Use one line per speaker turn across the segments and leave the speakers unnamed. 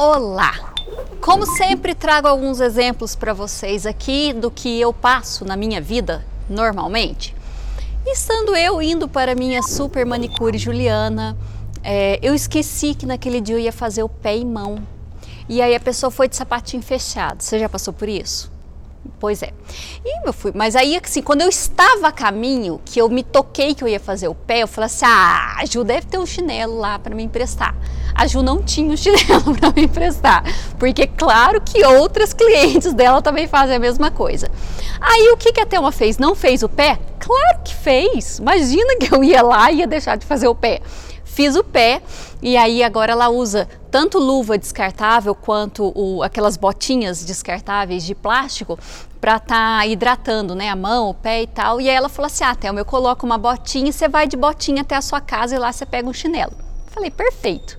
Olá! Como sempre, trago alguns exemplos para vocês aqui do que eu passo na minha vida normalmente. Estando eu indo para minha super manicure Juliana, é, eu esqueci que naquele dia eu ia fazer o pé e mão. E aí a pessoa foi de sapatinho fechado. Você já passou por isso? Pois é. E eu fui, mas aí assim, quando eu estava a caminho, que eu me toquei que eu ia fazer o pé, eu falei assim: "Ah, a Ju deve ter um chinelo lá para me emprestar". A Ju não tinha um chinelo para me emprestar, porque claro que outras clientes dela também fazem a mesma coisa. Aí o que que a Thelma fez? Não fez o pé? Claro que fez. Imagina que eu ia lá e ia deixar de fazer o pé fiz o pé e aí agora ela usa tanto luva descartável quanto o, aquelas botinhas descartáveis de plástico para estar tá hidratando né, a mão, o pé e tal. E aí ela falou assim: Ah, Thelma, eu coloco uma botinha e você vai de botinha até a sua casa e lá você pega um chinelo. Falei, perfeito.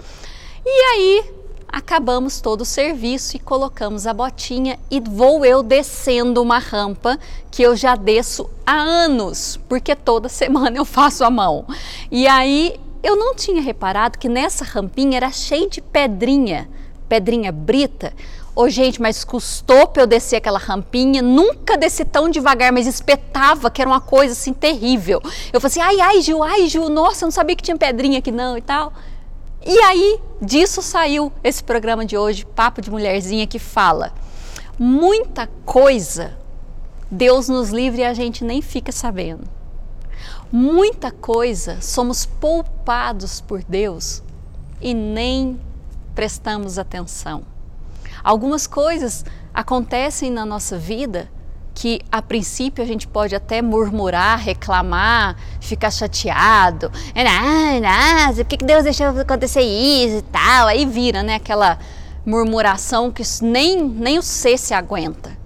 E aí acabamos todo o serviço e colocamos a botinha e vou eu descendo uma rampa que eu já desço há anos, porque toda semana eu faço a mão. E aí eu não tinha reparado que nessa rampinha era cheio de pedrinha, pedrinha brita. Ô, oh, gente, mas custou para eu descer aquela rampinha. Nunca desci tão devagar, mas espetava, que era uma coisa assim terrível. Eu falei assim: ai, ai, Gil, ai, Gil, nossa, eu não sabia que tinha pedrinha aqui não e tal. E aí, disso saiu esse programa de hoje, Papo de Mulherzinha, que fala muita coisa Deus nos livre e a gente nem fica sabendo muita coisa somos poupados por Deus e nem prestamos atenção. Algumas coisas acontecem na nossa vida que a princípio a gente pode até murmurar, reclamar, ficar chateado, ah, por que Deus deixou acontecer isso e tal, aí vira né, aquela murmuração que nem, nem o ser se aguenta.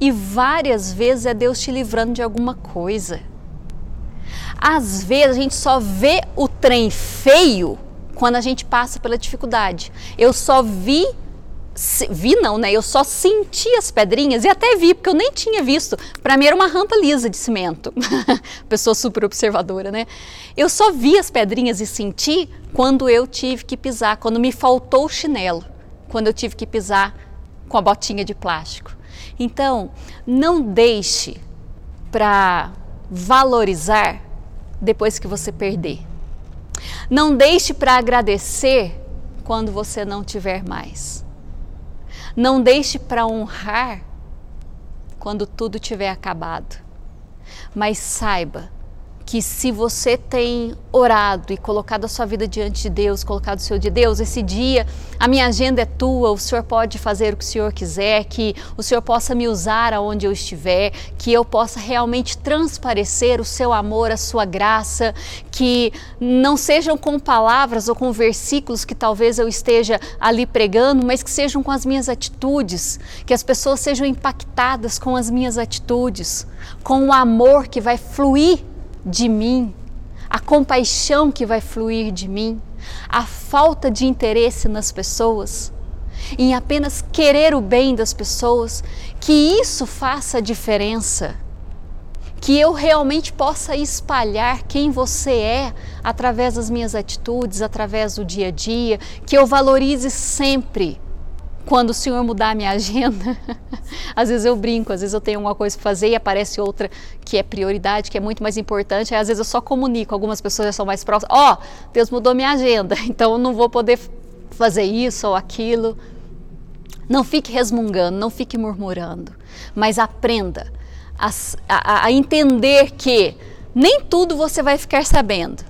E várias vezes é Deus te livrando de alguma coisa. Às vezes a gente só vê o trem feio quando a gente passa pela dificuldade. Eu só vi vi não, né? Eu só senti as pedrinhas e até vi, porque eu nem tinha visto. Para mim era uma rampa lisa de cimento. Pessoa super observadora, né? Eu só vi as pedrinhas e senti quando eu tive que pisar, quando me faltou o chinelo, quando eu tive que pisar com a botinha de plástico. Então, não deixe para valorizar depois que você perder. Não deixe para agradecer quando você não tiver mais. Não deixe para honrar quando tudo tiver acabado. Mas saiba que se você tem orado e colocado a sua vida diante de Deus, colocado o seu de Deus, esse dia a minha agenda é tua, o Senhor pode fazer o que o Senhor quiser, que o Senhor possa me usar aonde eu estiver, que eu possa realmente transparecer o seu amor, a sua graça, que não sejam com palavras ou com versículos que talvez eu esteja ali pregando, mas que sejam com as minhas atitudes, que as pessoas sejam impactadas com as minhas atitudes, com o amor que vai fluir de mim, a compaixão que vai fluir de mim, a falta de interesse nas pessoas, em apenas querer o bem das pessoas, que isso faça diferença. Que eu realmente possa espalhar quem você é através das minhas atitudes, através do dia a dia, que eu valorize sempre quando o Senhor mudar a minha agenda, às vezes eu brinco, às vezes eu tenho alguma coisa para fazer e aparece outra que é prioridade, que é muito mais importante, aí às vezes eu só comunico, algumas pessoas já são mais próximas, ó, oh, Deus mudou minha agenda, então eu não vou poder fazer isso ou aquilo. Não fique resmungando, não fique murmurando, mas aprenda a, a, a entender que nem tudo você vai ficar sabendo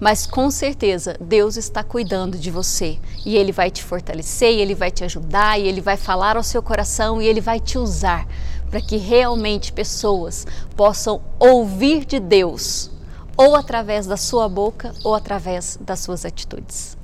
mas com certeza Deus está cuidando de você e Ele vai te fortalecer, e Ele vai te ajudar, e Ele vai falar ao seu coração e Ele vai te usar para que realmente pessoas possam ouvir de Deus, ou através da sua boca ou através das suas atitudes.